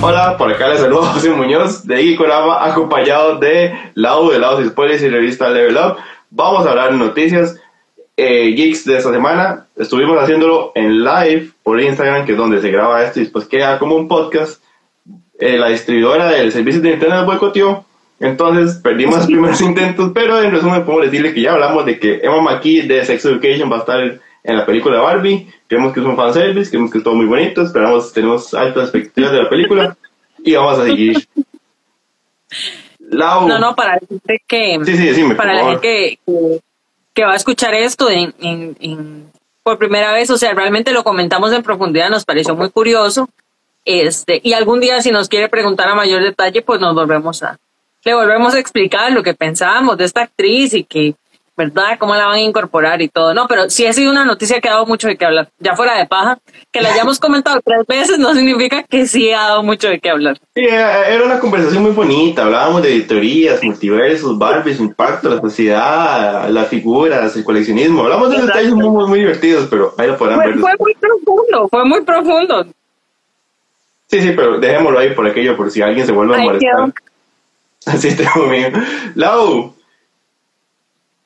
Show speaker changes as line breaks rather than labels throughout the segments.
Hola, por acá les saludo José Muñoz de Icorama, acompañado de Lau de Lados y Spoilers y revista Level Up. Vamos a hablar de noticias eh, geeks de esta semana. Estuvimos haciéndolo en live por Instagram, que es donde se graba esto y después queda como un podcast. Eh, la distribuidora del servicio de internet boicoteó, entonces perdimos los primeros intentos, pero en resumen podemos decirle que ya hablamos de que Emma McKee de Sex Education va a estar en la película de Barbie. Creemos que es un fanservice, creemos que es todo muy bonito, esperamos, tenemos altas expectativas de la película y vamos a seguir.
No, no, para decirte que, para la gente que, que, va a escuchar esto en, en, por primera vez, o sea, realmente lo comentamos en profundidad, nos pareció muy curioso. Este, y algún día si nos quiere preguntar a mayor detalle, pues nos volvemos a, le volvemos a explicar lo que pensábamos de esta actriz y que ¿verdad? ¿Cómo la van a incorporar y todo? No, pero sí ha sido una noticia que ha dado mucho de qué hablar. Ya fuera de paja, que la hayamos comentado tres veces no significa que sí ha dado mucho de qué hablar.
Sí, era una conversación muy bonita. Hablábamos de teorías, multiversos, Barbie, su impacto, la sociedad, las figuras, el coleccionismo. Hablamos de detalles muy, muy, divertidos, pero ahí lo podrán
ver. Fue muy profundo, fue muy profundo.
Sí, sí, pero dejémoslo ahí por aquello, por si alguien se vuelve a molestar. Así tengo mío. Lau,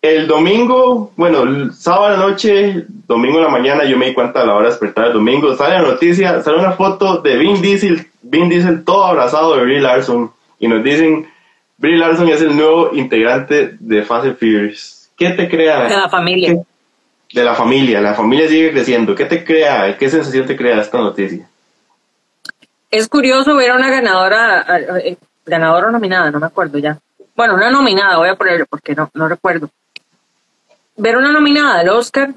el domingo, bueno, el sábado noche, domingo en la mañana, yo me di cuenta a la hora de despertar el domingo, sale la noticia, sale una foto de Vin Diesel, Vin Diesel todo abrazado de Brie Larson, y nos dicen, Brie Larson es el nuevo integrante de Fast and Furious. ¿Qué te crea?
De la familia.
De la familia, la familia sigue creciendo. ¿Qué te crea? ¿Qué sensación te crea esta noticia?
Es curioso ver a una ganadora, eh, ganadora o nominada, no me acuerdo ya. Bueno, una nominada, voy a ponerlo porque no, no recuerdo ver una nominada al Oscar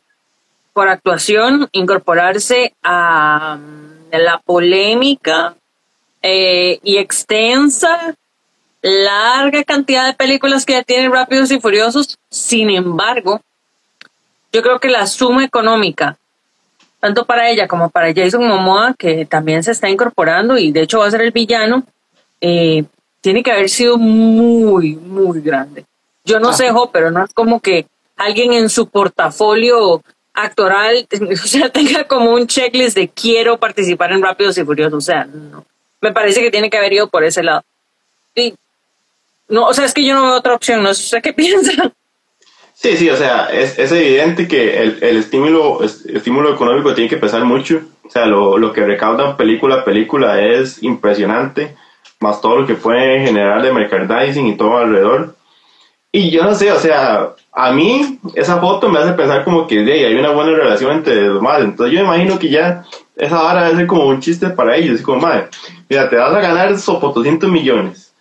por actuación, incorporarse a mm, la polémica eh, y extensa, larga cantidad de películas que ya tienen Rápidos y Furiosos. Sin embargo, yo creo que la suma económica, tanto para ella como para Jason Momoa, que también se está incorporando y de hecho va a ser el villano, eh, tiene que haber sido muy, muy grande. Yo no sé, Jo, pero no es como que alguien en su portafolio actoral, o sea, tenga como un checklist de quiero participar en Rápidos y Furiosos, o sea, no. Me parece que tiene que haber ido por ese lado. Y, no, o sea, es que yo no veo otra opción, no sé qué piensa.
Sí, sí, o sea, es, es evidente que el, el estímulo, estímulo económico tiene que pesar mucho. O sea, lo, lo que recaudan película a película es impresionante, más todo lo que puede generar de merchandising y todo alrededor. Y yo no sé, o sea, a mí esa foto me hace pensar como que hay una buena relación entre los madres. Entonces yo imagino que ya esa vara debe ser como un chiste para ellos. Como, madre, mira, te vas a ganar sopotoscientos millones.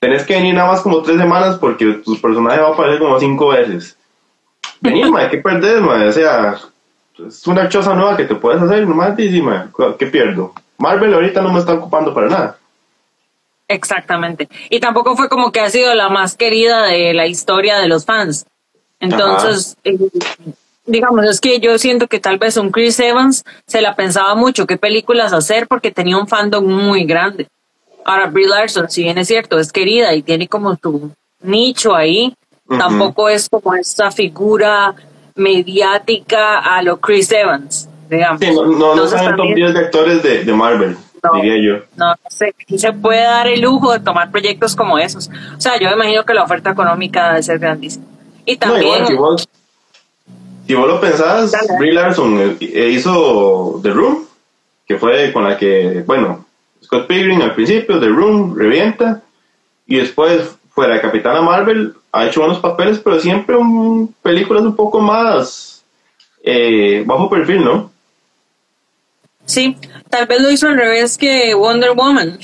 Tenés que venir nada más como tres semanas porque tus personajes van a aparecer como cinco veces. Vení, madre, ¿qué perdés, madre? O sea, es una choza nueva que te puedes hacer, nomás y ¿qué pierdo? Marvel ahorita no me está ocupando para nada.
Exactamente. Y tampoco fue como que ha sido la más querida de la historia de los fans. Entonces, eh, digamos, es que yo siento que tal vez un Chris Evans se la pensaba mucho qué películas hacer porque tenía un fandom muy grande. Ahora, Brie Larson, si bien es cierto, es querida y tiene como su nicho ahí, tampoco es como esta figura mediática a lo Chris Evans, digamos.
Sí, no, no, no son de actores de, de Marvel. Diría yo.
No, no sé, se puede dar el lujo de tomar proyectos como esos. O sea, yo imagino que la oferta económica debe ser grandísima. Y también...
si, vos, lo pensás, Brie Larson eh, hizo The Room, que fue con la que, bueno, Scott Pilgrim al principio, The Room, revienta, y después fuera de Capitana Marvel, ha hecho buenos papeles, pero siempre un, películas un poco más eh, bajo perfil, ¿no?
Sí, tal vez lo hizo al revés que Wonder Woman,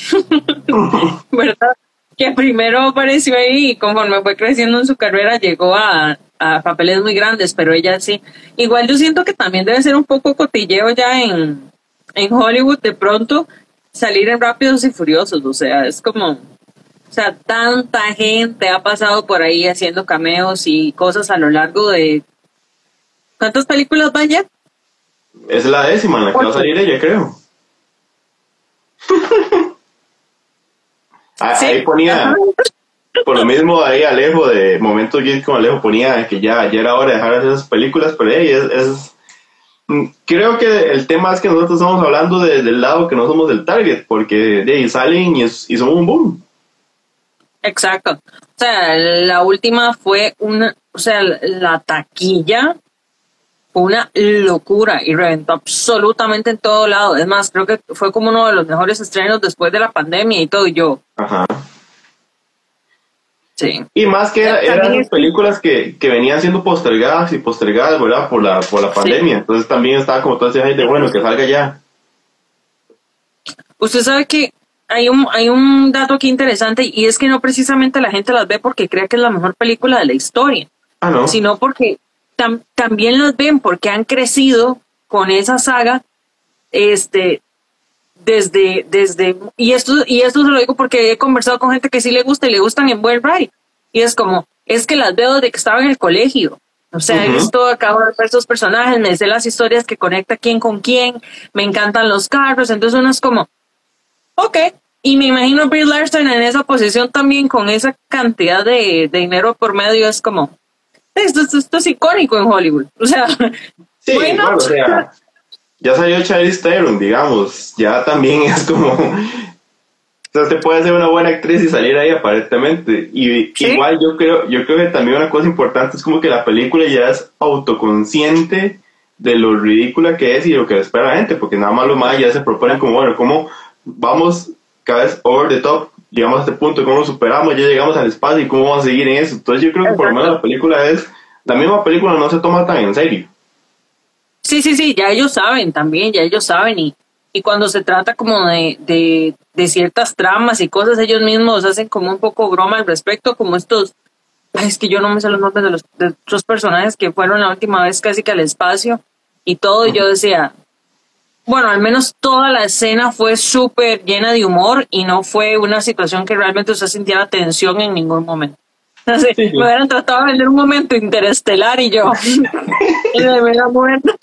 ¿verdad? que primero apareció ahí y conforme fue creciendo en su carrera llegó a, papeles muy grandes, pero ella sí. Igual yo siento que también debe ser un poco cotilleo ya en, en Hollywood de pronto salir en Rápidos y Furiosos, o sea, es como, o sea, tanta gente ha pasado por ahí haciendo cameos y cosas a lo largo de... ¿Cuántas películas vaya?
Es la décima en la que va a salir ella, creo. Ah, ahí ponía, por lo mismo ahí Alejo de Momentos Geek con Alejo ponía que ya, ya era hora de dejar esas películas, pero hey, es, Mm, creo que el tema es que nosotros estamos hablando del lado que no somos del target, porque de ahí salen y, y son un boom.
Exacto. O sea, la última fue una, o sea, la taquilla una locura y reventó absolutamente en todo lado. Es más, creo que fue como uno de los mejores estrenos después de la pandemia y todo. Y yo. Ajá. Sí.
Y más que eran películas que, que, venían siendo postergadas y postergadas, ¿verdad? Por la, por la pandemia. Entonces también estaba como todo ese gente, bueno, que salga ya.
Usted sabe que hay un, hay un dato aquí interesante y es que no precisamente la gente las ve porque cree que es la mejor película de la historia. Ah, no. Sino porque también los ven porque han crecido con esa saga este desde, desde, y esto, y esto se lo digo porque he conversado con gente que sí le gusta y le gustan en buen ride. Y es como, es que las veo desde que estaba en el colegio. O sea, he visto, acabo de ver estos personajes, me sé las historias que conecta quién con quién, me encantan los carros, entonces uno es como, ok, y me imagino Bill Larson en esa posición también con esa cantidad de, dinero por medio, es como, esto, esto, es icónico en Hollywood. O sea,
sí, bueno, o sea, ya salió Charlize Theron, digamos, ya también es como, o sea, usted puede ser una buena actriz y salir ahí aparentemente. Y igual yo creo, yo creo que también una cosa importante es como que la película ya es autoconsciente de lo ridícula que es y lo que espera la gente, porque nada más lo más ya se proponen como, bueno, ¿cómo vamos cada vez over the top? Llegamos a este punto, ¿cómo lo superamos? Ya llegamos al espacio y cómo vamos a seguir en eso. Entonces yo creo que por lo menos la película es, la misma película no se toma tan en serio.
Sí, sí, sí, ya ellos saben también, ya ellos saben y, y cuando se trata como de, de, de, ciertas tramas y cosas, ellos mismos hacen como un poco broma al respecto, como estos, es que yo no me sé los nombres de los de otros personajes que fueron la última vez casi que al espacio y todo, y yo decía, bueno, al menos toda la escena fue súper llena de humor y no fue una situación que realmente usted sintiera tensión en ningún momento. Entonces, me hubieran tratado de vender un momento interestelar y yo. y me hubiera muerto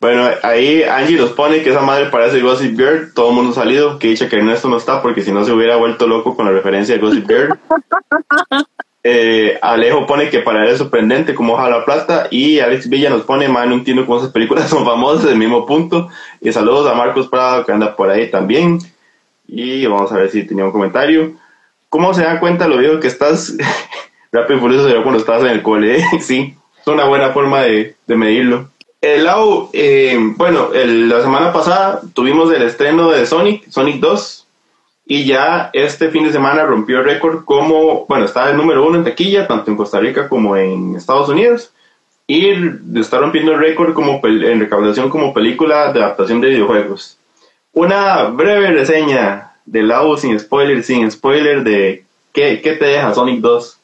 Bueno, ahí Angie nos pone que esa madre parece Gossip Girl. Todo el mundo ha salido. Que dice que Ernesto no está porque si no se hubiera vuelto loco con la referencia de Gossip Girl. Eh, Alejo pone que para él es sorprendente como hoja la plata. Y Alex Villa nos pone, man, no entiendo cómo esas películas son famosas del mismo punto. Y saludos a Marcos Prado que anda por ahí también. Y vamos a ver si tenía un comentario. ¿Cómo se da cuenta lo viejo que estás? Rápido y Furioso cuando estás en el cole, ¿eh? sí, es una buena forma de, medirlo. El lado, eh, bueno, la semana pasada tuvimos el estreno de Sonic, Sonic 2, y ya este fin de semana rompió el récord como, bueno, está el número uno en taquilla, tanto en Costa Rica como en Estados Unidos, y está rompiendo el récord como en recaudación como película de adaptación de videojuegos. Una breve reseña del lado sin spoiler, sin spoiler de qué, qué te deja Sonic 2.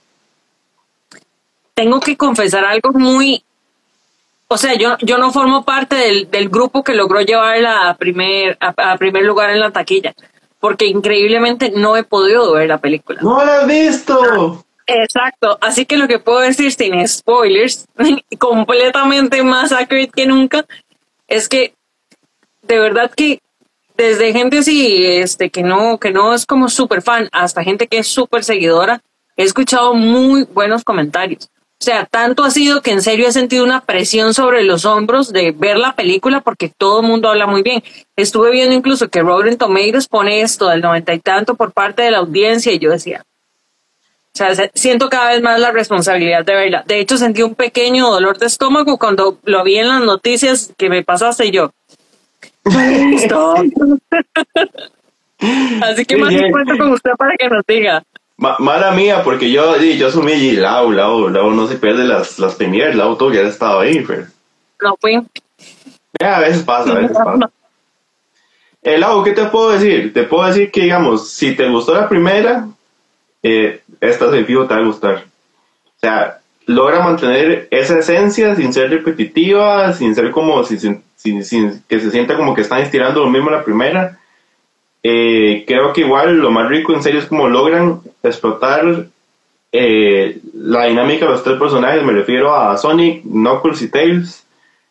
Tengo que confesar algo muy o sea, yo, yo no formo parte del, del grupo que logró llevarla a primer, a, primer lugar en la taquilla, porque increíblemente no he podido ver la película.
¡No la has visto!
Exacto, así que lo que puedo decir sin spoilers, completamente más accurate que nunca, es que de verdad que desde gente así, este, que no, que no es como súper fan, hasta gente que es súper seguidora, he escuchado muy buenos comentarios. O sea, tanto ha sido que en serio he sentido una presión sobre los hombros de ver la película porque todo el mundo habla muy bien. Estuve viendo incluso que Rotten Tomatoes pone esto del noventa y tanto por parte de la audiencia y yo decía, o sea, siento cada vez más la responsabilidad de verla. De hecho, sentí un pequeño dolor de estómago cuando lo vi en las noticias que me pasaste yo. Así que más cuento con usted para que nos diga.
Mala mía, porque yo, yo asumí y Lau, Lau, Lau no se pierde las, las premiers, Lau todo ya estaba ahí, pero...
No fui.
a veces pasa, a veces pasa. Eh, Lau, ¿qué te puedo decir? Te puedo decir que, digamos, si te gustó la primera, eh, esta de te va a gustar. O sea, logra mantener esa esencia sin ser repetitiva, sin ser como, sin, sin, que se sienta como que están estirando lo mismo la primera. Eh, creo que igual lo más rico en serio es como logran explotar eh, la dinámica de los tres personajes, me refiero a Sonic, Knuckles y Tails,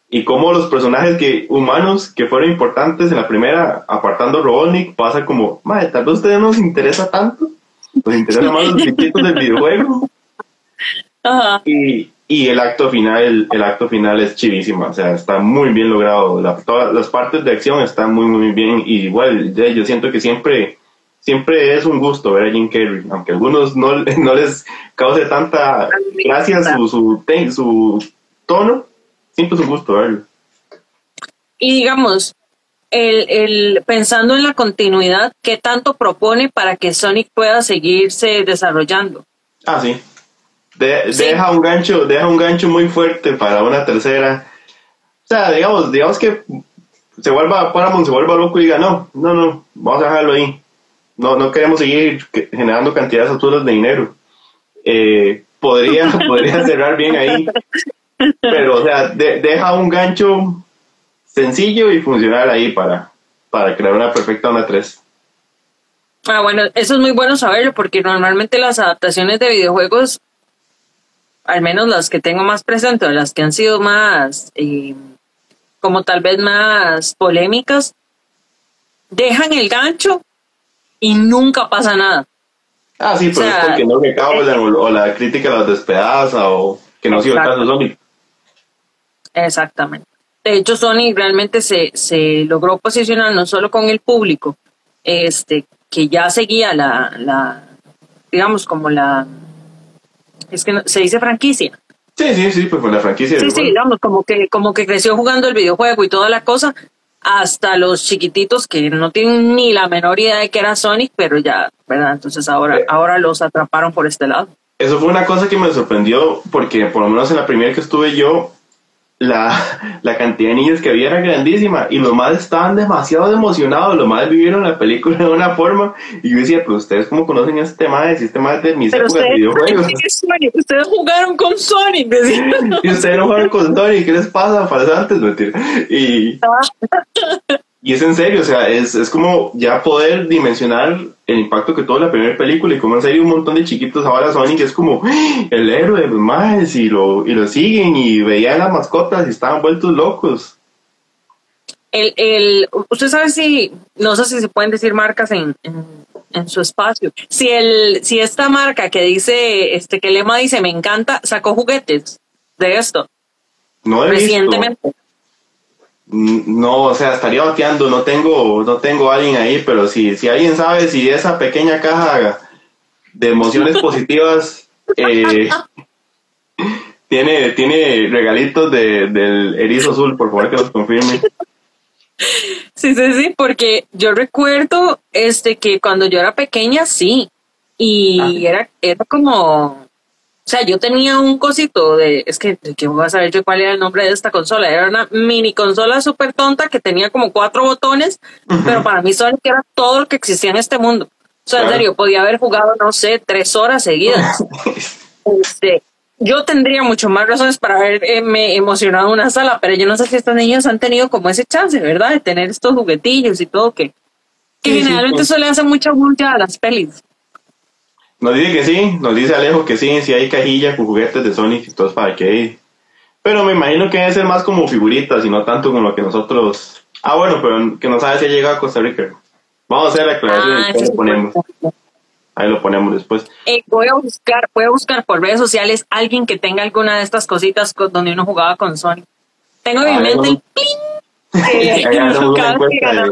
y cómo los personajes que, humanos que fueron importantes en la primera, apartando Robotnik, pasa como, madre, tal vez ustedes no les interesa tanto, les interesa más los chiquitos del videojuego. Y, y el acto final, el, acto final es chivísimo, o sea, está muy bien logrado. todas las partes de acción están muy, muy bien. Y igual, yo siento que siempre, siempre es un gusto ver a Jim Carrey, aunque a algunos no, no les cause tanta gracia su, su, su tono, siempre es un gusto verlo.
Y digamos, el, el, pensando en la continuidad, ¿qué tanto propone para que Sonic pueda seguirse desarrollando?
Ah, sí. Deja un gancho, deja un gancho muy fuerte para una tercera. O sea, digamos, digamos que se vuelva Paramount se vuelva loco y diga, no, no, no, vamos a dejarlo ahí. No, no queremos seguir generando cantidades absurdas de dinero. Eh, podría, podría cerrar bien ahí. Pero, o sea, deja un gancho sencillo y funcional ahí para, para crear una perfecta una 3.
Ah, bueno, eso es muy bueno saberlo porque normalmente las adaptaciones de videojuegos, al menos las que tengo más presentes, las que han sido más, eh, como tal vez más polémicas, dejan el gancho y nunca pasa nada.
Ah, sí, pero es porque no recaudan o, o, la crítica las despedaza o que no ha sido el caso de Sonic.
Exactamente. De hecho, Sony realmente se, se logró posicionar no solo con el público, este, que ya seguía la, la digamos, como la, es que se dice franquicia.
Sí, sí, sí, pues con la franquicia.
Sí, sí, digamos, como que, como que creció jugando el videojuego y toda la cosa, hasta los chiquititos que no tienen ni la menor idea de que era Sonic, pero ya, ¿verdad? Entonces ahora, eh. ahora los atraparon por este lado.
Eso fue una cosa que me sorprendió, porque por lo menos en la primera que estuve yo, la, la, cantidad de niños que había era grandísima y los más estaban demasiado emocionados, los más vivieron la película de una forma y yo decía, pues ustedes cómo conocen a este tema, si este de mis épocas de videojuegos.
Ustedes jugaron con Sonic,
y ustedes no jugaron con Sonic, ¿qué les pasa? Para antes, Y, y es en serio, o sea, es, es como ya poder dimensionar el impacto que tuvo la primera película y como en serio un montón de chiquitos ahora Sonic es como ¡Ah! el héroe más y lo, y lo siguen y veían las mascotas y estaban vueltos locos.
El, el, usted sabe si, no sé si se pueden decir marcas en, en, su espacio. Si el, si esta marca que dice, este, que Lema dice me encanta, sacó juguetes de esto.
No he Recientemente. No, o sea, estaría bateando, no tengo, no tengo a alguien ahí, pero si, si alguien sabe si esa pequeña caja de emociones positivas eh, tiene, tiene regalitos de, del erizo azul, por favor que nos confirme.
Sí, sí, sí, porque yo recuerdo este que cuando yo era pequeña, sí, y ah. era, era como, sea, yo tenía un cosito de, es que, que voy a saber yo cuál era el nombre de esta consola. Era una mini consola súper tonta que tenía como cuatro botones, pero para mí que era todo lo que existía en este mundo. O sea, en serio, podía haber jugado, no sé, tres horas seguidas. este, yo tendría mucho más razones para haberme emocionado en una sala, pero yo no sé si estos niños han tenido como ese chance, ¿verdad? De tener estos juguetillos y todo, que, que generalmente pues. eso le hace mucha bulla a las pelis.
Nos dice que sí, nos dice Alejo que sí, si hay cajilla con juguetes de Sonic y todo para que Pero me imagino que debe ser más como figuritas y no tanto como lo que nosotros. Ah, bueno, pero que no sabe si ha llegado a Costa Rica. Vamos a hacer la aclaración y ah, lo ponemos. Ahí lo ponemos después.
Eh, voy a buscar, voy a buscar por redes sociales alguien que tenga alguna de estas cositas donde uno jugaba con Sonic. Tengo en mi mente el pin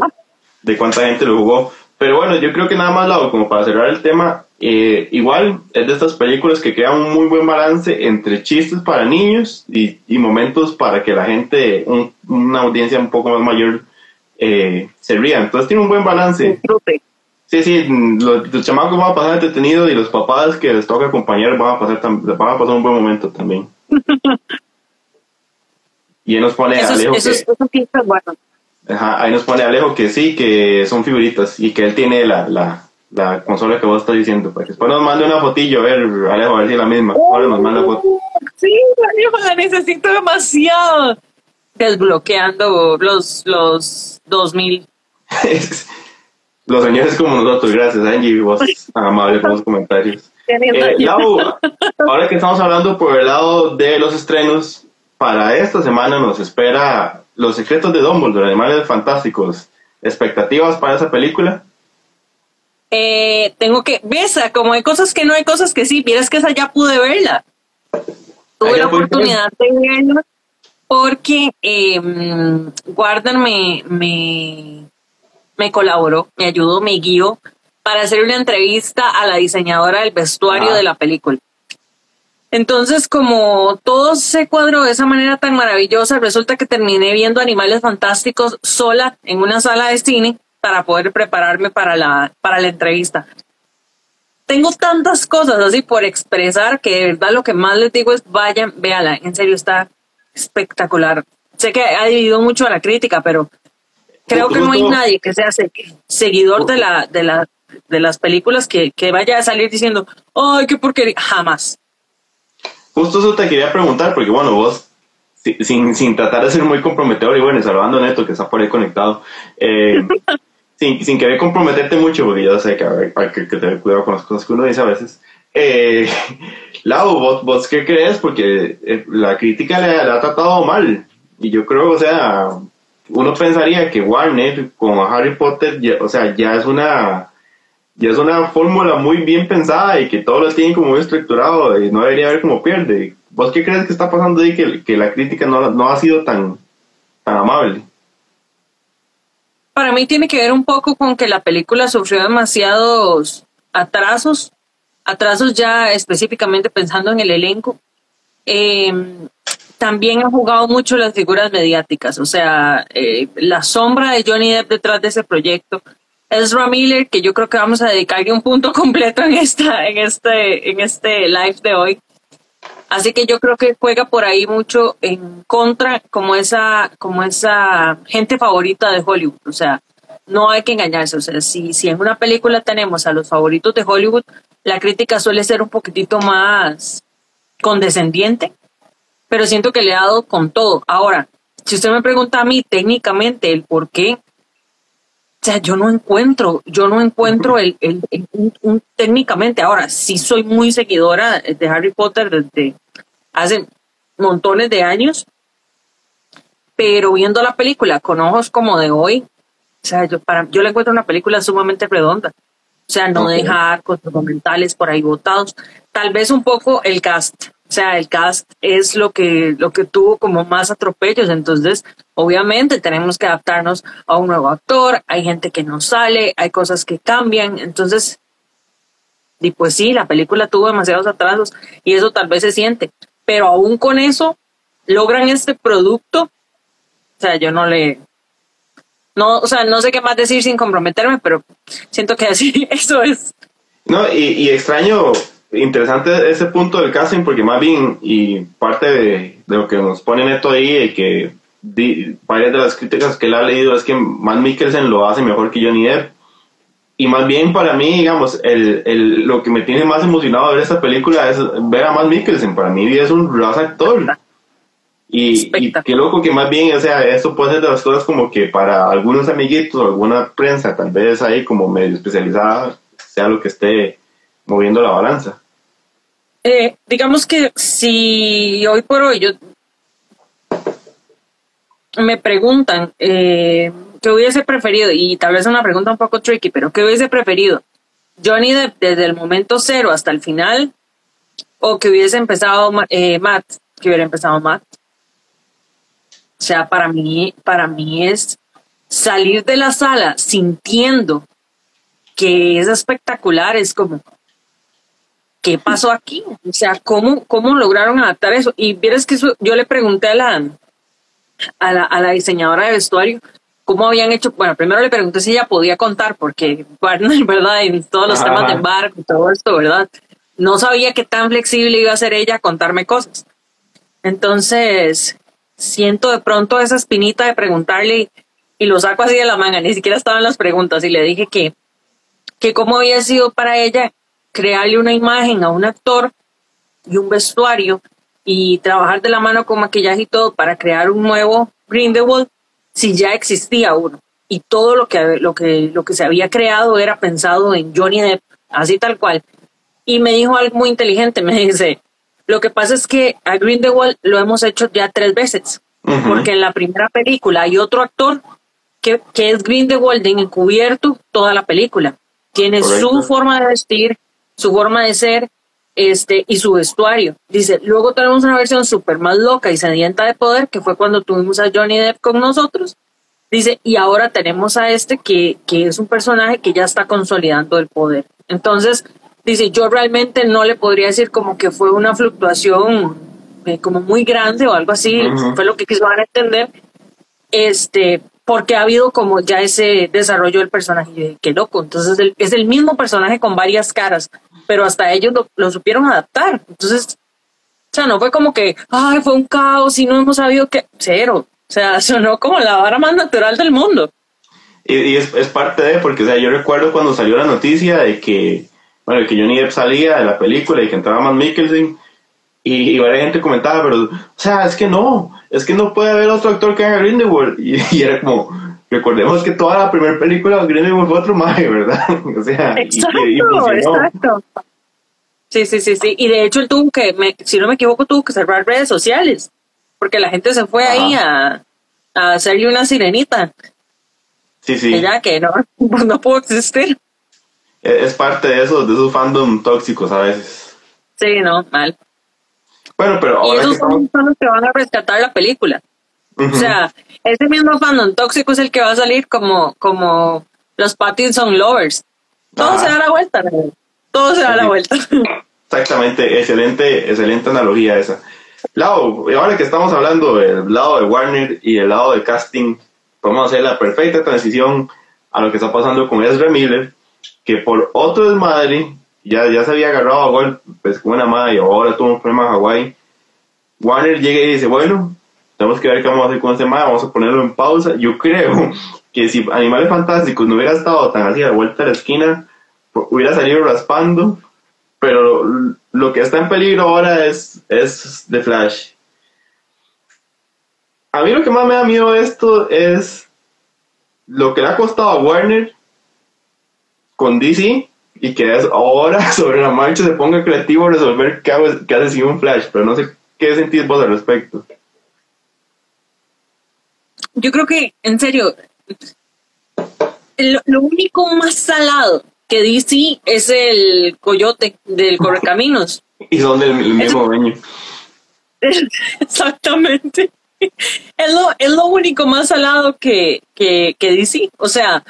de cuánta gente lo jugó. Pero bueno, yo creo que nada más lo como para cerrar el tema, eh, igual es de estas películas que crean un muy buen balance entre chistes para niños y, momentos para que la gente, una audiencia un poco más mayor, eh, se ría. Entonces tiene un buen balance. Sí, sí, los, chamacos van a pasar entretenidos y los papás que les toca acompañar van a pasar, van a pasar un buen momento también. y él nos pone Alejo que, bueno. Ajá, ahí nos pone Alejo que sí, que son figuritas y que él tiene la, la, la consola que vos estás diciendo. Pues. Después nos manda una fotillo, a ver, Alejo, a ver si es la misma. Ahora nos manda foto.
Sí, Alejo, la necesito demasiado. Desbloqueando los, los 2000.
los señores como nosotros, gracias Angie, vos amable con los comentarios. Eh, Lau, ahora que estamos hablando por el lado de los estrenos, para esta semana nos espera Los secretos de Dumbledore, Animales Fantásticos. ¿Expectativas para esa película?
Eh, tengo que, besa, como hay cosas que no hay cosas que sí, vieras que esa ya pude verla. tuve la oportunidad de verlo porque eh, Warner me, me, me colaboró, me ayudó, me guió para hacer una entrevista a la diseñadora del vestuario
Ah.
de la película. Entonces, como todo se cuadró de esa manera tan maravillosa, resulta que terminé viendo Animales Fantásticos sola en una sala de cine para poder prepararme para la, para la entrevista. Tengo tantas cosas así por expresar que de verdad lo que más les digo es vayan, véala, en serio está espectacular. Sé que ha dividido mucho a la crítica, pero creo que no hay nadie que sea se- seguidor de la, de la, de las películas que, que vaya a salir diciendo, ay, qué porquería, jamás.
Justo eso te quería preguntar, porque bueno, vos, si- sin, sin tratar de ser muy comprometedor, y bueno, a Neto, que está por ahí conectado, eh, sin, sin querer comprometerte mucho, porque yo sé que hay que, que tener cuidado con las cosas que uno dice a veces. Eh, Lau, ¿vos, vos qué crees? Porque eh, la crítica le, le ha tratado mal. Y yo creo, o sea, uno pensaría que Warner con Harry Potter, ya- o sea, ya es una ya es una fórmula muy bien pensada y que todo lo tiene como muy estructurado y no debería haber como pierde. ¿Vos qué crees que está pasando ahí que, que la crítica no, no ha sido tan, tan amable?
Para mí tiene que ver un poco con que la película sufrió demasiados atrasos, atrasos ya específicamente pensando en el elenco. Eh, también ha jugado mucho las figuras mediáticas, o sea, eh, la sombra de Johnny Depp detrás de ese proyecto. Ezra Miller, que yo creo que vamos a dedicarle un punto completo en esta, en este, en este live de hoy. Así que yo creo que juega por ahí mucho en contra, como esa, como esa gente favorita de Hollywood. O sea, no hay que engañarse. O sea, si, si en una película tenemos a los favoritos de Hollywood, la crítica suele ser un poquitito más condescendiente, pero siento que le ha dado con todo. Ahora, si usted me pregunta a mí técnicamente el por qué, o sea, yo no encuentro, yo no encuentro el, el, el- un- un- técnicamente. Ahora, sí soy muy seguidora de Harry Potter desde hace montones de años, pero viendo la película con ojos como de hoy, o sea, yo, para, yo le encuentro una película sumamente redonda. O sea, no deja arcos documentales por ahí botados. Tal vez un poco el cast. O sea, el cast es lo que, lo que tuvo como más atropellos. Entonces, obviamente tenemos que adaptarnos a un nuevo actor. Hay gente que no sale, hay cosas que cambian. Entonces, y pues sí, la película tuvo demasiados atrasos y eso tal vez se siente. Pero aún con eso, logran este producto. O sea, yo no le, no, o sea, no sé qué más decir sin comprometerme, pero siento que así, eso es.
No, y, y extraño, interesante ese punto del casting, porque más bien, y parte de, de lo que nos pone Neto ahí, de que di- varias de las críticas que él ha leído es que Matt Mikkelsen lo hace mejor que Johnny Depp. Y más bien para mí, digamos, el, el, lo que me tiene más emocionado de ver esta película es ver a Matt Mikkelsen. Para mí es un ras actor. Y, y qué loco que más bien, o sea, esto puede ser de las cosas como que para algunos amiguitos o alguna prensa, tal vez ahí como medio especializada, sea lo que esté moviendo la balanza.
Eh, digamos que si hoy por hoy yo me preguntan eh, qué hubiese preferido, y tal vez es una pregunta un poco tricky, pero qué hubiese preferido, Johnny Depp desde el momento cero hasta el final, o que hubiese empezado eh, Matt, que hubiera empezado Matt. O sea, para mí, para mí es salir de la sala sintiendo que es espectacular, es como, ¿qué pasó aquí? O sea, ¿cómo, cómo lograron adaptar eso? Y vieras que eso- yo le pregunté a la, a la, a la diseñadora de vestuario cómo habían hecho, bueno, primero le pregunté si ella podía contar, porque, Warner, ¿verdad? Y todos los
Ajá.
temas de embargo y todo esto, ¿verdad? No sabía qué tan flexible iba a ser ella a contarme cosas. Entonces, siento de pronto esa espinita de preguntarle y, y lo saco así de la manga, ni siquiera estaban las preguntas y le dije que, que cómo había sido para ella crearle una imagen a un actor y un vestuario y trabajar de la mano con maquillaje y todo para crear un nuevo Grindelwald si ya existía uno. Y todo lo que lo que lo que se había creado era pensado en Johnny Depp así tal cual. Y me dijo algo muy inteligente me dice lo que pasa es que a Grindelwald lo hemos hecho ya tres veces porque en la primera película hay otro actor que, que es Grindelwald en encubierto toda la película. Tiene
Correcto.
su forma de vestir su forma de ser este, y su vestuario. Dice, luego tenemos una versión súper más loca y sedienta de poder, que fue cuando tuvimos a Johnny Depp con nosotros. Dice, y ahora tenemos a este que, que es un personaje que ya está consolidando el poder. Entonces, dice, yo realmente no le podría decir como que fue una fluctuación eh, como muy grande o algo así, fue lo que quiso dar a entender, este, porque ha habido como ya ese desarrollo del personaje, qué loco, entonces es el mismo personaje con varias caras, pero hasta ellos lo, supieron adaptar, entonces, o sea, no fue como que, ay, fue un caos y no hemos sabido qué, cero, o sea, sonó como la vara más natural del mundo.
Y, es, es, parte de, porque o sea, yo recuerdo cuando salió la noticia de que, bueno, que Johnny Depp salía de la película y que entraba más Mikkelsen, y, y varias gente comentaba, pero, o sea, es que no, es que no puede haber otro actor que haga Grindelwald. Y, y era como, recordemos que toda la primera película Grindelwald fue otro maje, ¿verdad?
o sea, exacto, exacto. Sí, sí, sí, sí. Y de hecho él tuvo que, si no me equivoco, tuvo que cerrar redes sociales porque la gente se fue ahí a, a hacerle una sirenita.
Sí, sí.
Y ya que no, no pudo existir.
Es parte de eso, de esos fandom tóxicos a veces.
Sí, no, mal.
Bueno, pero
ahora. Y esos son los que van a rescatar la película. O sea, ese mismo fandom tóxico es el que va a salir como, como los Pattinson Lovers. Todo se da la vuelta, todo se da la vuelta.
Exactamente, excelente, excelente analogía esa. Lado, ahora que estamos hablando del lado de Warner y el lado de casting, podemos hacer la perfecta transición a lo que está pasando con Ezra Miller, que por otro desmadre, ya, ya se había agarrado a gol pues, con una madre y ahora tuvo un problema en Hawái. Warner llega y dice, bueno, tenemos que ver qué vamos a hacer con este madre, vamos a ponerlo en pausa. Yo creo que si Animales Fantásticos no hubiera estado tan así a vuelta a la esquina, hubiera salido raspando pero lo que está en peligro ahora es, es The Flash. A mí lo que más me da miedo de esto es lo que le ha costado a Warner con DC y que es ahora sobre la marcha se ponga creativo a resolver qué, hace sin un Flash, pero no sé qué sentís vos al respecto.
Yo creo que, en serio, lo único más salado que DC es el coyote del Correcaminos.
y son del mismo dueño.
Exactamente. Es lo, es lo único más salado que, que, que DC. O sea,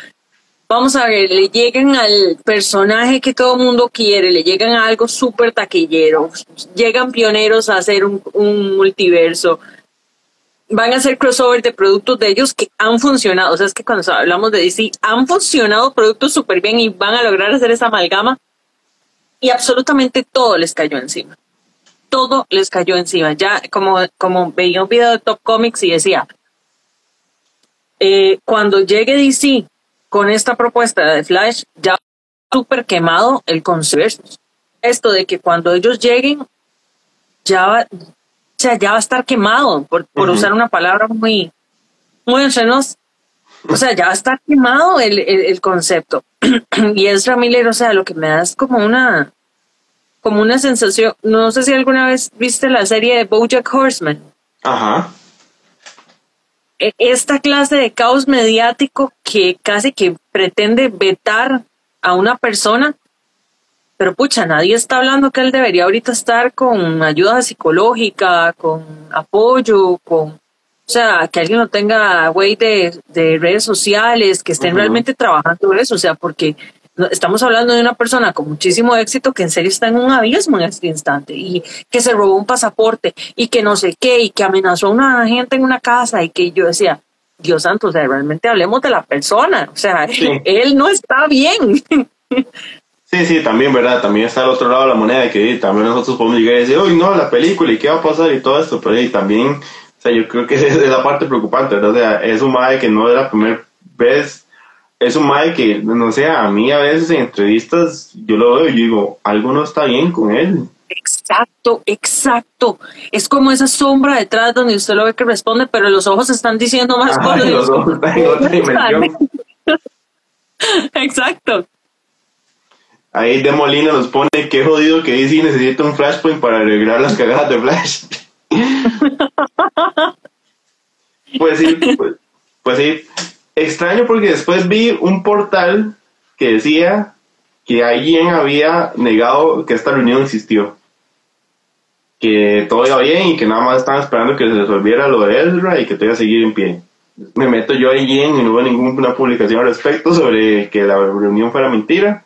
vamos a ver, le llegan al personaje que todo el mundo quiere, le llegan a algo súper taquillero, llegan pioneros a hacer un, un multiverso, van a hacer crossover de productos de ellos que han funcionado. O sea, es que cuando hablamos de DC, han funcionado productos súper bien y van a lograr hacer esa amalgama. Y absolutamente todo les cayó encima. Todo les cayó encima. Ya como, como veía un video de Top Comics y decía, eh, cuando llegue DC con esta propuesta de Flash, ya súper quemado el concepto. Esto de que cuando ellos lleguen, ya sea, ya va a estar quemado, por, usar una palabra muy, muy O sea, ya va a estar quemado el, el, concepto. y es Miller, o sea, lo que me da es como una, como una sensación. No sé si alguna vez viste la serie de Bojack Horseman.
Ajá.
E, esta clase de caos mediático que casi que pretende vetar a una persona pero pucha, nadie está hablando que él debería ahorita estar con ayuda psicológica, con apoyo, con, o sea, que alguien lo tenga, güey, de, de, redes sociales, que estén realmente trabajando eso, o sea, porque estamos hablando de una persona con muchísimo éxito que en serio está en un abismo en este instante y que se robó un pasaporte y que no sé qué y que amenazó a una gente en una casa y que yo decía, Dios santo, o sea, realmente hablemos de la persona, o sea, él no está bien.
Sí, sí, también, ¿verdad? También está al otro lado de la moneda que también nosotros podemos llegar y decir, uy, no, la película y qué va a pasar y todo esto, pero y también, o sea, yo creo que es la parte preocupante, ¿verdad? O sea, es un mae que no es la primera vez, es un mae que, no sé, a mí a veces en entrevistas yo lo veo y yo digo, algo no está bien con él.
Exacto, exacto. Es como esa sombra detrás donde usted lo ve que responde, pero los ojos están diciendo más cosas. Los ojos están en otra dimensión. Exacto.
Ahí de Molina nos pone qué jodido que DC necesita un Flashpoint para arreglar las cagadas de Flash. pues sí, pues, pues, sí. Extraño porque después vi un portal que decía que alguien había negado que esta reunión existió. que todo iba bien y que nada más estaban esperando que se resolviera lo de Ezra y que te iba a seguir en pie. Me meto yo ahí en y no hubo ninguna publicación al respecto sobre que la reunión fuera mentira.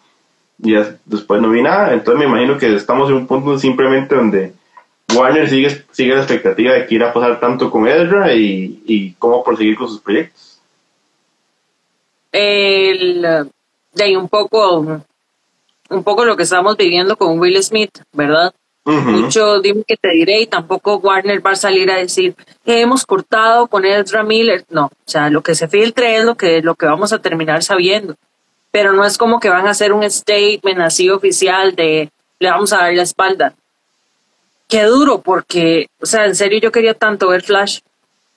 Y después no vi nada. Entonces me imagino que estamos en un punto simplemente donde Warner sigue, sigue la expectativa de que irá a pasar tanto con Ezra y, y cómo proseguir con sus proyectos.
El, de un poco un poco lo que estamos viviendo con Will Smith, ¿verdad? Mucho, dime que te diré, y tampoco Warner va a salir a decir que hemos cortado con Ezra Miller. No, o sea, lo que se filtre es lo que, lo que vamos a terminar sabiendo. Pero no es como que van a hacer un statement así oficial de le vamos a dar la espalda. Qué duro, porque, o sea, en serio yo quería tanto ver Flash.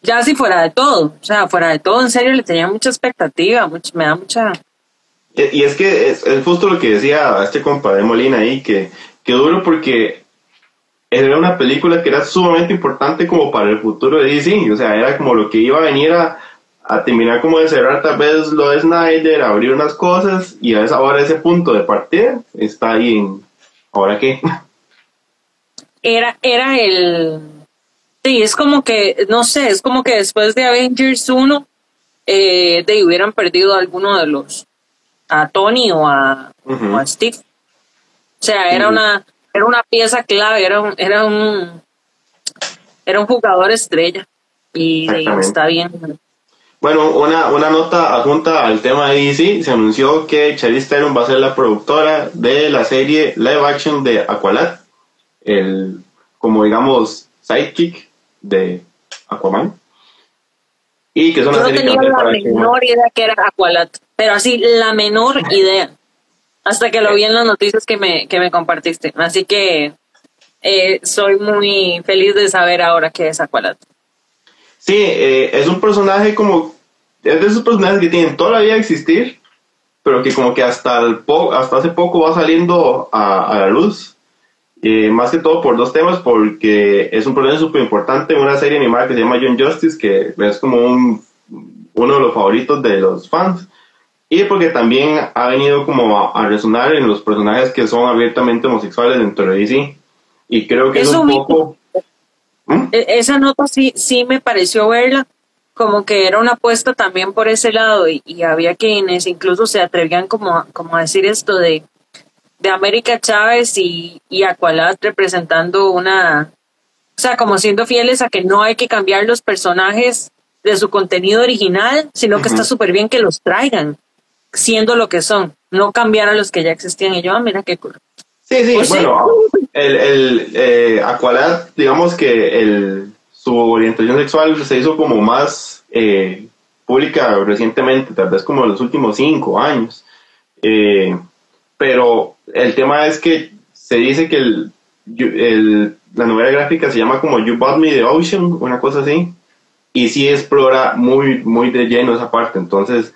Ya si fuera de todo, o sea, fuera de todo, en serio le tenía mucha expectativa, me da mucha...
Y, es que es, justo lo que decía este compa de Molina ahí, que, que duro porque era una película que era sumamente importante como para el futuro de DC, o sea, era como lo que iba a venir a, terminar como de cerrar tal vez lo de Snyder, abrir unas cosas y a esa, ahora ese punto de partida está ahí en, ¿ahora qué?
Era, era el, sí, es como que, no sé, es como que después de Avengers 1, eh, de hubieran perdido alguno de los, a Tony o a, o a Steve. O sea, era una era una pieza clave, era un, era un, era un jugador estrella y, está bien.
Bueno, una, una nota adjunta al tema de DC, se anunció que Charlize Theron va a ser la productora de la serie live action de Aqualad, el, como digamos, sidekick de Aquaman.
Y que es una Yo no tenía la menor idea que era Aqualad, pero así, la menor idea hasta que lo vi en las noticias que me, que me compartiste. Así que eh, soy muy feliz de saber ahora qué es Aqualad.
Sí, eh, es un personaje como, es de esos personajes que tienen toda la vida de existir, pero que como que hasta, el hasta hace poco va saliendo a, a la luz. Eh, más que todo por dos temas, porque es un personaje súper importante en una serie animada que se llama John Justice, que es como un, uno de los favoritos de los fans y porque también ha venido como a, resonar en los personajes que son abiertamente homosexuales dentro de DC. Y creo que es un poco...
¿Mm? E, esa nota sí, sí me pareció verla como que era una apuesta también por ese lado y, había quienes incluso se atrevían como, como a decir esto de, de América Chávez y, y Aqualad representando una, o sea, como siendo fieles a que no hay que cambiar los personajes de su contenido original, sino que está súper bien que los traigan siendo lo que son, no cambiar a los que ya existían. Y yo, ah, mira qué cool.
Sí, sí, pues bueno, el, el eh, Aqualad, digamos que el, su orientación sexual se hizo como más eh, pública recientemente, tal vez como en los últimos cinco años. Eh, pero el tema es que se dice que el, el, la novela gráfica se llama como You Bought Me the Ocean, una cosa así, y sí explora muy, muy de lleno esa parte. Entonces,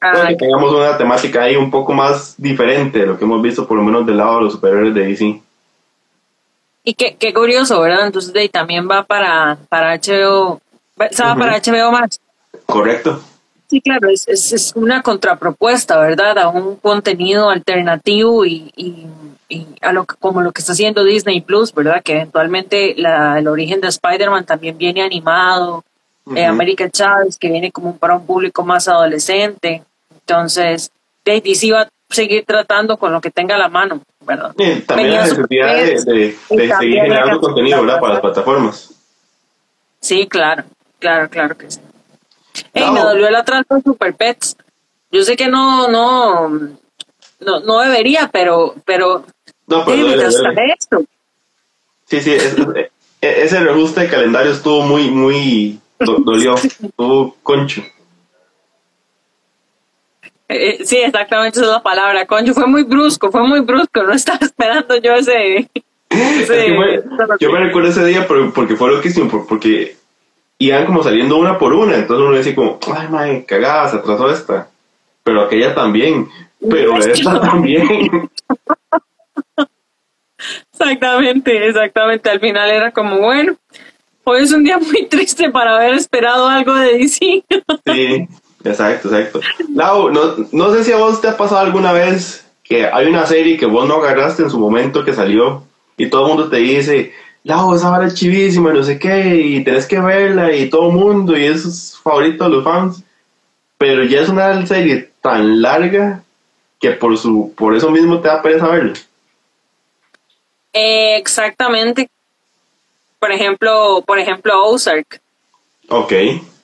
que tengamos una temática ahí un poco más diferente de lo que hemos visto por lo menos del lado de los superhéroes de DC.
Y qué, qué curioso, ¿verdad? Entonces de, también va para, para HBO, va para HBO más.
Correcto.
Sí, claro, es, es, una contrapropuesta, ¿verdad? A un contenido alternativo y, y, a lo como lo que está haciendo Disney Plus, ¿verdad? Que eventualmente la, el origen de Spider-Man también viene animado, uh American Chávez, que viene como para un público más adolescente. Entonces, DC va a seguir tratando con lo que tenga a la mano, ¿verdad?
también la necesidad de, seguir generando contenido, ¿verdad? Para las plataformas.
Sí, claro, claro, claro que sí. Hey, me dolió el atraso de Super Pets. Yo sé que no, no, no, no debería, pero, pero,
no, pero esto. Sí, sí, ese reajuste de calendario estuvo muy, muy, dolió, estuvo concho.
Eh, sí, exactamente esa es la palabra, concho. Fue muy brusco, fue muy brusco. No estaba esperando yo ese.
yo me recuerdo ese día porque fue loquísimo, porque iban como saliendo una por una. Entonces uno decía, como, ay, madre, cagada, se atrasó esta. Pero aquella también. Pero esta también.
Exactamente, exactamente. Al final era como, bueno, hoy es un día muy triste para haber esperado algo de DC.
sí, exacto, exacto. Lau, no, no sé si a vos te ha pasado alguna vez que hay una serie que vos no agarraste en su momento que salió y todo el mundo te dice, Lau, esa vara es chivísima, no sé qué, y tenés que verla, y todo el mundo, y es favorito de los fans. Pero ya es una serie tan larga que por su por eso mismo te da pereza verla.
Eh, exactamente. Por ejemplo, por ejemplo, Ozark.
Ok.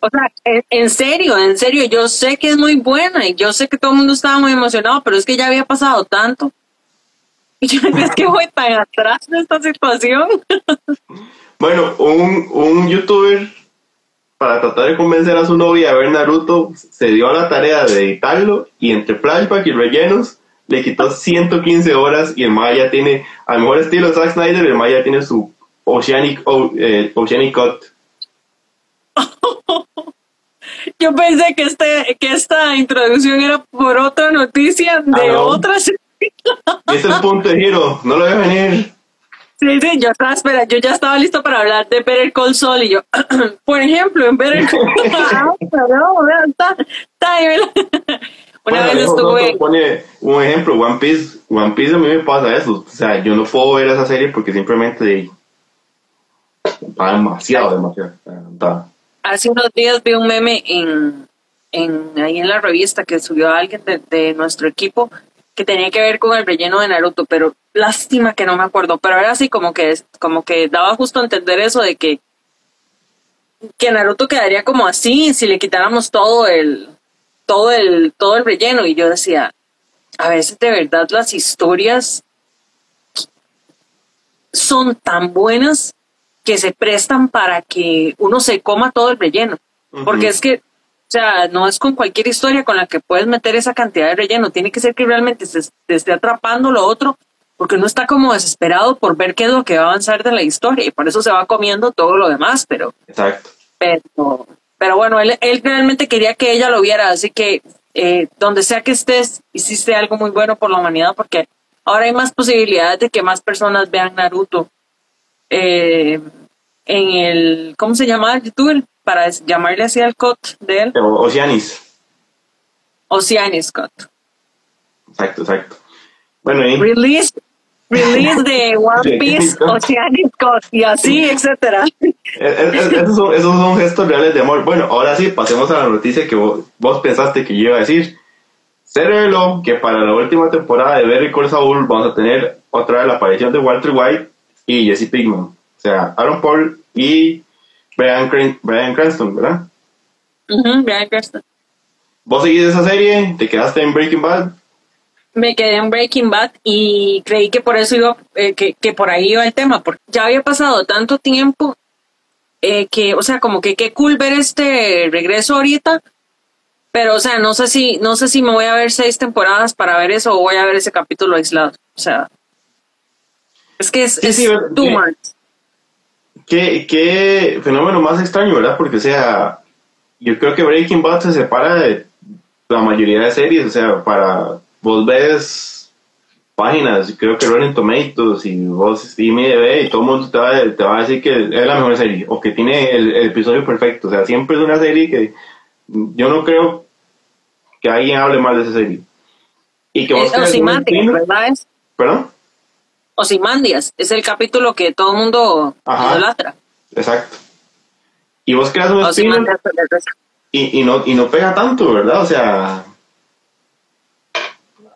O sea, en, en serio, en serio, yo sé que es muy buena y yo sé que todo el mundo estaba muy emocionado, pero es que ya había pasado tanto. Y yo es que voy tan atrás de esta situación.
Bueno, un, un youtuber, para tratar de convencer a su novia a ver Naruto, se dio a la tarea de editarlo y entre flashback y rellenos le quitó 115 horas y el Maya tiene, al mejor estilo Zack Snyder, el Maya tiene su Oceanic, o- eh, Oceanic Cut.
Yo pensé que este que esta introducción era por otra noticia de
Ah, no.
otra
ese es el punto de giro, no lo voy a venir.
Sí, sí, yo estaba, espera, yo ya estaba listo para hablar de Better Call Saul y yo, por ejemplo, en Better Call Ah, ahí, ¿verdad? Una
Bueno,
vez estuve,
pone un ejemplo, One Piece. One Piece a mí me pasa eso. O sea, yo no puedo ver esa serie porque simplemente va demasiado, demasiado.
Hace unos días vi un meme en, en ahí en la revista que subió alguien de, de nuestro equipo que tenía que ver con el relleno de Naruto, pero lástima que no me acuerdo, pero era así como que como que daba justo a entender eso de que que Naruto quedaría como así si le quitáramos todo el todo el todo el relleno. Y yo decía, a veces de verdad las historias son tan buenas que se prestan para que uno se coma todo el relleno. Porque es que, o sea, no es con cualquier historia con la que puedes meter esa cantidad de relleno. Tiene que ser que realmente se, te esté atrapando lo otro, porque uno está como desesperado por ver qué es lo que va a avanzar de la historia y por eso se va comiendo todo lo demás, pero,
Exacto.
pero, pero bueno, él, él realmente quería que ella lo viera, así que eh, donde sea que estés, hiciste algo muy bueno por la humanidad, porque ahora hay más posibilidades de que más personas vean Naruto. Eh, en el, ¿cómo se llama el youtuber? Para llamarle así al cut de él,
O- Oceanis.
Oceanis Cut.
Exacto, exacto. Bueno, y
Release, release de One Piece, Oceanis Cut, y así, etcétera.
es- esos, son, esos son gestos reales de amor. Bueno, ahora sí, pasemos a la noticia que vos, vos pensaste que yo iba a decir. Se reveló que para la última temporada de Better Call Saul vamos a tener otra vez la aparición de Walter White y Jesse Pinkman. O sea, Aaron Paul y Brian, Cran- Brian Cranston, ¿verdad?
Ujú, Bryan Cranston.
¿Vos seguís esa serie? ¿Te quedaste en Breaking Bad?
me quedé en Breaking Bad y creí que por eso iba, eh, que, que por ahí iba el tema, porque ya había pasado tanto tiempo eh, que, o sea, como que qué cool ver este regreso ahorita, pero o sea, no sé si, no sé si me voy a ver seis temporadas para ver eso o voy a ver ese capítulo aislado. O sea, es que es,
Sí,
es
sí,
too
sí.
much.
¿Qué, qué fenómeno más extraño, ¿verdad? Porque, o sea, yo creo que Breaking Bad se separa de la mayoría de series, o sea, para vos ves páginas, creo que Rotten Tomatoes y vos IMDb y todo el mundo te va, te va a decir que es la mejor serie o que tiene el, el episodio perfecto, o sea, siempre es una serie que yo no creo que alguien hable mal de esa serie. Y que vos
Es Ozymandias,
estilo-
¿verdad?
¿Perdón?
Ozymandias, es el capítulo que todo el mundo
Ajá.
idolatra.
Exacto. Y vos creas un estilo
Ozymandias,
y, y, no, y no pega tanto, ¿verdad? O sea,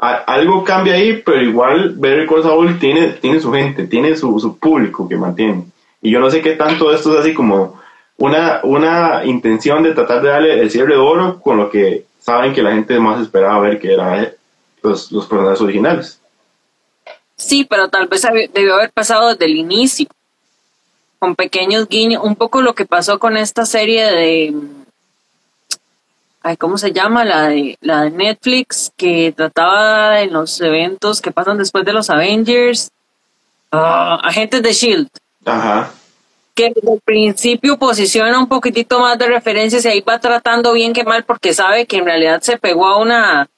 a- algo cambia ahí, pero igual Better Call Saul tiene, tiene su gente, tiene su, su público que mantiene. Y yo no sé qué tanto esto es así como una, una intención de tratar de darle el cierre de oro con lo que saben que la gente más esperaba ver que era los, los personajes originales.
Sí, pero tal vez debió haber pasado desde el inicio, con pequeños guiños, un poco lo que pasó con esta serie de, ay, ¿cómo se llama? La de, la de Netflix, que trataba en los eventos que pasan después de los Avengers, ah, Agentes de Shield,
Ajá.
que desde el principio posiciona un poquitito más de referencias y ahí va tratando bien que mal porque sabe que en realidad se pegó a una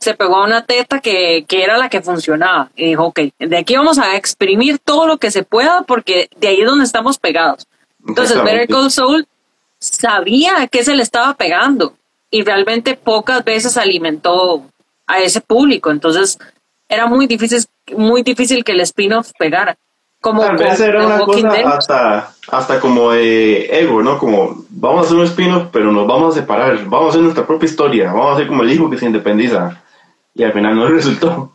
se pegó a una teta que, que era la que funcionaba y dijo, ok, de aquí vamos a exprimir todo lo que se pueda porque de ahí es donde estamos pegados. Entonces. Better Call Saul sabía a qué se le estaba pegando y realmente pocas veces alimentó a ese público, entonces era muy difícil, muy difícil que el spin-off pegara. Como
Tal vez era una cosa
Dead.
hasta, hasta como de ego, ¿no? Como vamos a hacer un spin-off, pero nos vamos a separar, vamos a hacer nuestra propia historia, vamos a hacer como el hijo que se independiza. Y al final no resultó.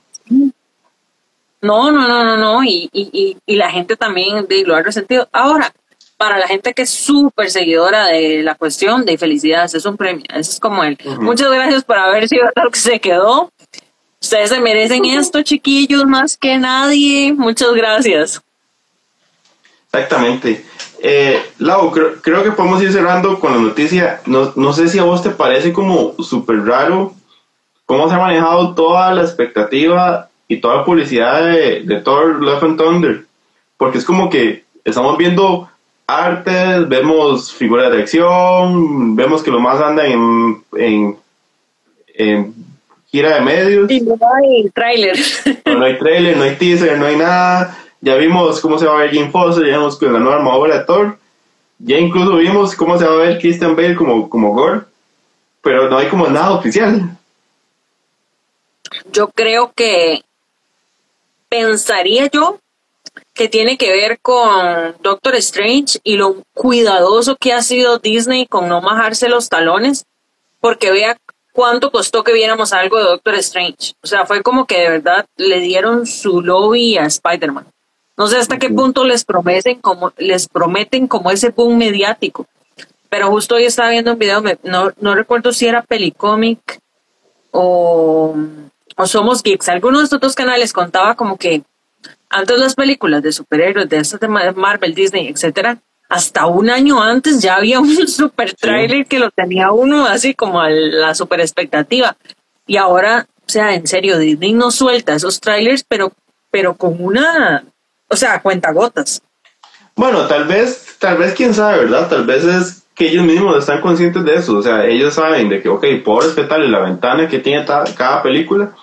No, no, no, no, no. Y, y, y, y la gente también de, lo ha resentido. Ahora, para la gente que es súper seguidora de la cuestión de felicidades, es un premio. Eso es como él.
Ujú.
Muchas gracias por haber sido lo que se quedó. Ustedes se merecen esto, chiquillos, más que nadie. Muchas gracias.
Exactamente. Eh, Lau, creo, creo que podemos ir cerrando con la noticia. No, no sé si a vos te parece como súper raro cómo se ha manejado toda la expectativa y toda la publicidad de, de Thor Love and Thunder. Porque es como que estamos viendo artes, vemos figuras de acción, vemos que lo más anda en, en, en gira de medios.
Y no hay tráiler.
No, no hay trailer, no hay teaser, no hay nada. Ya vimos cómo se va a ver Jim Foster, ya vimos con la nueva armadura de Thor. Ya incluso vimos cómo se va a ver Christian Bale como, como Gore. Pero no hay como nada oficial.
Yo creo que pensaría yo que tiene que ver con Doctor Strange y lo cuidadoso que ha sido Disney con no majarse los talones, porque vea cuánto costó que viéramos algo de Doctor Strange. O sea, fue como que de verdad le dieron su lobby a Spider-Man. No sé hasta qué punto les prometen como, les prometen como ese boom mediático. Pero justo hoy estaba viendo un video, me- no, no recuerdo si era Pelicomic o, o Somos Geeks. Alguno de estos dos canales contaba como que antes las películas de superhéroes, de estas de Ma- Marvel, Disney, etcétera, hasta un año antes ya había un super trailer que lo tenía uno así como a la super expectativa. Y ahora, o sea, en serio, Disney no suelta esos trailers, pero, pero con una, o sea, cuenta gotas.
Bueno, tal vez, tal vez quién sabe, ¿verdad? Tal vez es que ellos mismos están conscientes de eso. O sea, ellos saben de que, ok, puedo respetarle la ventana que tiene cada película,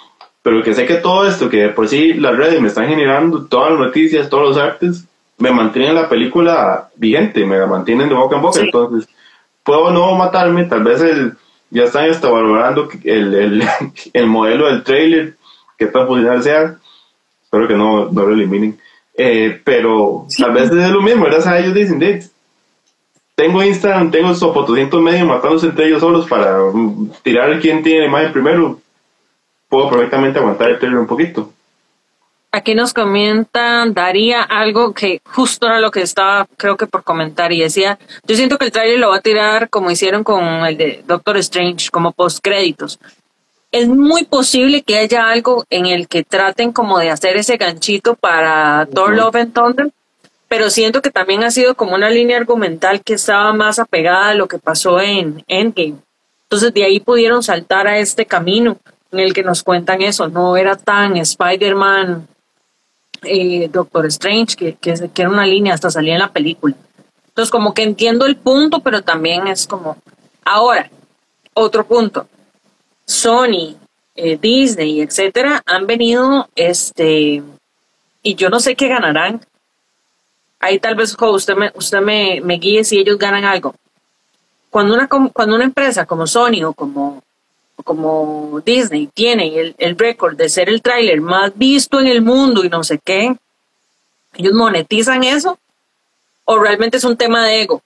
pero que sé que todo esto, que por sí las redes me están generando todas las noticias, todos los artes, me mantienen la película vigente, me la mantienen de boca en boca.
Sí.
Entonces, puedo no matarme, tal vez el, ya están hasta valorando el, el, el modelo del trailer, que tan funcional sea. Espero que no, no lo eliminen. Eh, pero tal vez es lo mismo, ¿verdad? O sea, ellos dicen, "De, tengo Instagram, tengo Sopo 200 medios matándose entre ellos solos para mm, tirar quién tiene la imagen primero. Puedo perfectamente aguantar el trailer un poquito.
Aquí nos comenta Daría algo que justo era lo que estaba, creo que por comentar, y decía, yo siento que el trailer lo va a tirar como hicieron con el de Doctor Strange, como post créditos. Es muy posible que haya algo en el que traten como de hacer ese ganchito para Thor. Love and Thunder, pero siento que también ha sido como una línea argumental que estaba más apegada a lo que pasó en Endgame. Entonces de ahí pudieron saltar a este camino en el que nos cuentan eso, no era tan Spider-Man eh, Doctor Strange, que, que, era una línea, hasta salía en la película. Entonces, como que entiendo el punto, pero también es como. Ahora, otro punto. Sony, eh, Disney, etcétera, han venido, este, y yo no sé qué ganarán. Ahí tal vez jo, usted me, usted me, me guíe si ellos ganan algo. Cuando una, cuando una empresa como Sony o como, como Disney tiene el, el récord de ser el tráiler más visto en el mundo y no sé qué, ellos monetizan eso o realmente es un tema de ego.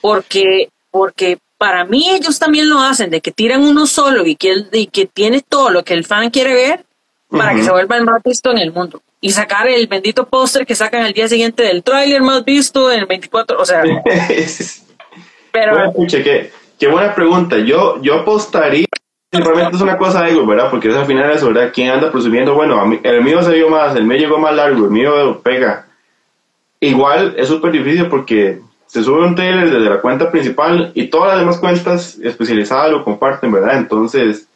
Porque, porque para mí ellos también lo hacen, de que tiran uno solo y que, el- y que tiene todo lo que el fan quiere ver para que
Ujú.
se vuelva el más visto en el mundo. Y sacar el bendito póster que sacan al día siguiente del tráiler más visto en el 24, o sea, pero
Bueno, pucha, qué, qué buena pregunta. Yo, yo apostaría, realmente es una cosa de ego, ¿verdad? Porque es al final eso, ¿verdad? ¿Quién anda presumiendo? Bueno, el mío se vio más, el mío llegó más largo, el mío pega. Igual es súper difícil porque se sube un trailer desde la cuenta principal y todas las demás cuentas especializadas lo comparten, ¿verdad? Entonces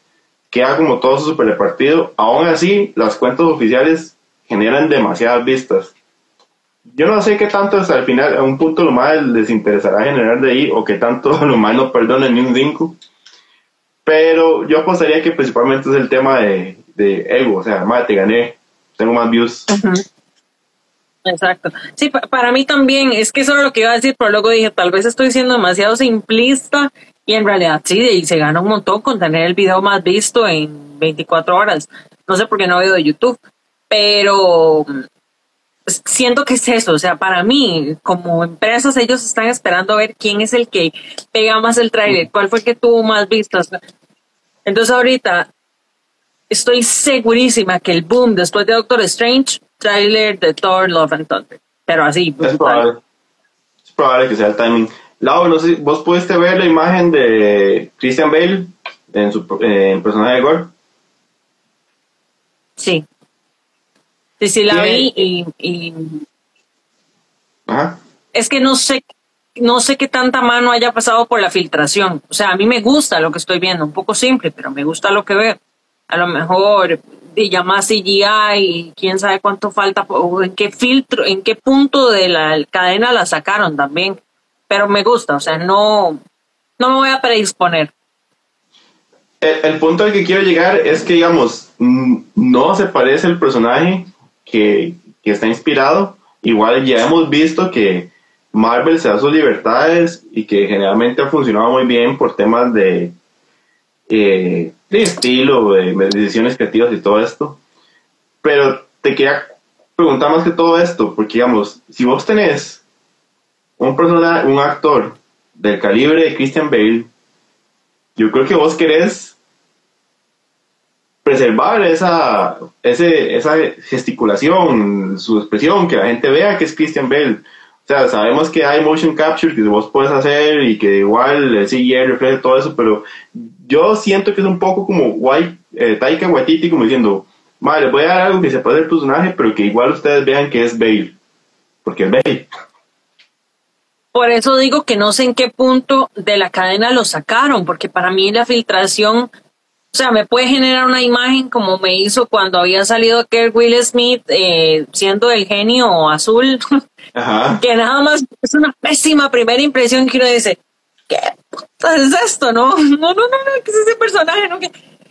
queda como todo súper repartido. Aún así, las cuentas oficiales generan demasiadas vistas. Yo no sé qué tanto hasta al final, a un punto lo más les interesará generar de ahí o qué tanto lo más no perdonen ni un 5. Pero yo apostaría que principalmente es el tema de, de ego, o sea, madre, te gané, tengo más views.
Exacto. Sí, pa- para mí también, es que eso era lo que iba a decir, pero luego dije, tal vez estoy siendo demasiado simplista y en realidad sí, y se gana un montón con tener el video más visto en 24 horas. No sé por qué no veo de YouTube, pero, siento que es eso, o sea, para mí, como empresas, ellos están esperando a ver quién es el que pega más el trailer, cuál fue el que tuvo más vistas. Entonces ahorita estoy segurísima que el boom después de Doctor Strange, trailer de Thor, Love and Thunder, pero así.
Es probable, es probable que sea el timing. Lau, no sé, ¿vos pudiste ver la imagen de Christian Bale en su en personaje de Gore?
Sí. Sí, sí, la vi y, y,
Ajá.
es que no sé, no sé qué tanta mano haya pasado por la filtración. O sea, a mí me gusta lo que estoy viendo, un poco simple, pero me gusta lo que veo. A lo mejor ya más CGI y quién sabe cuánto falta, o en qué filtro, en qué punto de la cadena la sacaron también. Pero me gusta, o sea, no, no me voy a predisponer.
El, punto al que quiero llegar es que, digamos, no se parece el personaje que está inspirado. Igual ya hemos visto que Marvel se da sus libertades y que generalmente ha funcionado muy bien por temas de, eh, estilo, de, de decisiones creativas y todo esto. Pero te quería preguntar más que todo esto, porque digamos, si vos tenés un personaje, un actor del calibre de Christian Bale, yo creo que vos querés preservar esa, ese, esa gesticulación, su expresión, que la gente vea que es Christian Bale. Sea, sabemos que hay motion capture que vos puedes hacer y que igual el CGI refleja todo eso, pero yo siento que es un poco como White, eh, Taika Waititi como diciendo, vale, voy a dar algo que se puede el personaje, pero que igual ustedes vean que es Bale, porque es Bale.
Por eso digo que no sé en qué punto de la cadena lo sacaron, porque para mí la filtración, o sea, me puede generar una imagen como me hizo cuando había salido Kerr Will Smith eh, siendo el genio azul,
Ajá.
que nada más es una pésima primera impresión que uno dice, ¿qué puta es esto? No, no, no, no, no, ¿qué es ese personaje? No, que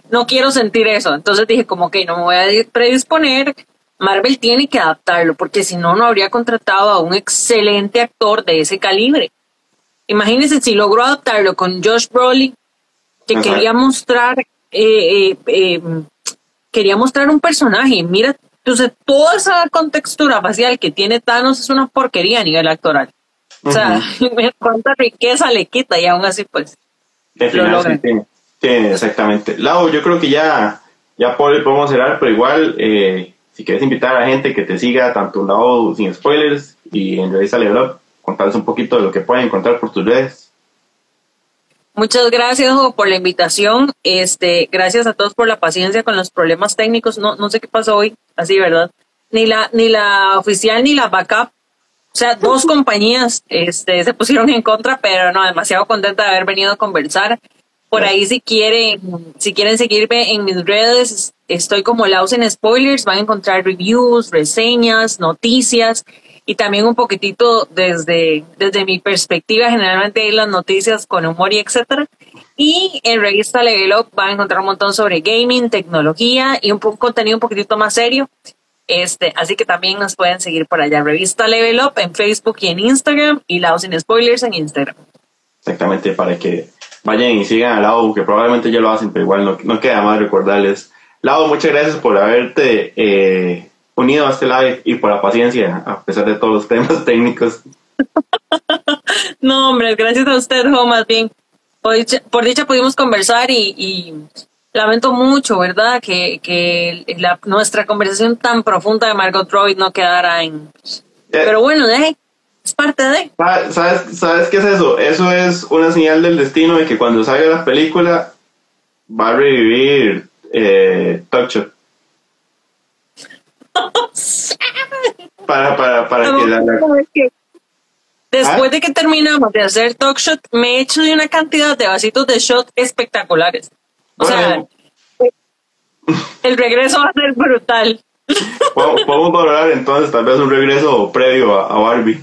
no quiero sentir eso. Entonces dije, como que no me voy a predisponer. Marvel tiene que adaptarlo, porque si no, no habría contratado a un excelente actor de ese calibre. Imagínense si logró adaptarlo con Josh Brolin, que
Ajá.
quería mostrar, eh, eh, eh, quería mostrar un personaje. Mira, entonces toda esa contextura facial que tiene Thanos es una porquería a nivel actoral. O sea, cuánta riqueza le quita y aún así, pues.
Final sí tiene, tiene, exactamente. Lau, yo creo que ya, ya podemos cerrar, pero igual, eh, si quieres invitar a la gente que te siga, tanto Lau sin spoilers y en Level Up, contarles un poquito de lo que pueden encontrar por tus redes.
Muchas gracias Hugo, por la invitación. Este, gracias a todos por la paciencia con los problemas técnicos. No, no sé qué pasó hoy, así, ¿verdad? Ni la, ni la oficial ni la backup. O sea, dos compañías este, se pusieron en contra, pero no, demasiado contenta de haber venido a conversar. Por ahí si quieren, si quieren seguirme en mis redes, estoy como Laus en Spoilers, van a encontrar reviews, reseñas, noticias y también un poquitito desde, desde mi perspectiva, generalmente las noticias con humor y etcétera. Y en revista Level Up van a encontrar un montón sobre gaming, tecnología y un po- contenido un poquitito más serio. Este, así que también nos pueden seguir por allá. Revista Level Up en Facebook y en Instagram y Laos sin Spoilers en Instagram.
Exactamente, para que vayan y sigan a Lau, que probablemente ya lo hacen, pero igual no, no queda más recordarles. Lau, muchas gracias por haberte eh, unido a este live y por la paciencia, a pesar de todos los temas técnicos.
No, hombre, gracias a usted, Jo, más bien. Por dicha, por dicha pudimos conversar y, y lamento mucho, ¿verdad? Que, que la, nuestra conversación tan profunda de Margot Robbie no quedara en... Pero bueno, eh, es parte de...
Ah, ¿Sabes, ¿Sabes qué es eso? Eso es una señal del destino de que cuando salga la película va a revivir eh, Talk Shot. Para, para, para que la, la-
Después
¿Ah?
de que terminamos de hacer talk shot, me he hecho de una cantidad de vasitos de shot espectaculares. O
Bueno.
sea, el regreso va a ser brutal.
podemos, podemos valorar entonces tal vez un regreso previo a, a Barbie.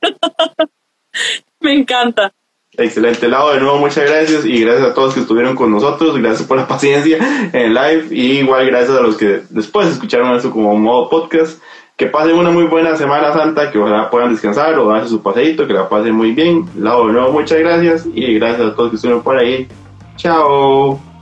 Me encanta.
Excelente, Lau, de nuevo muchas gracias y gracias a todos que estuvieron con nosotros, gracias por la paciencia en live y igual gracias a los que después escucharon esto como modo podcast. Que pasen una muy buena Semana Santa, que ojalá puedan descansar o darse su paseíto, que la pasen muy bien. Lau, de nuevo muchas gracias y gracias a todos que estuvieron por ahí. Chao.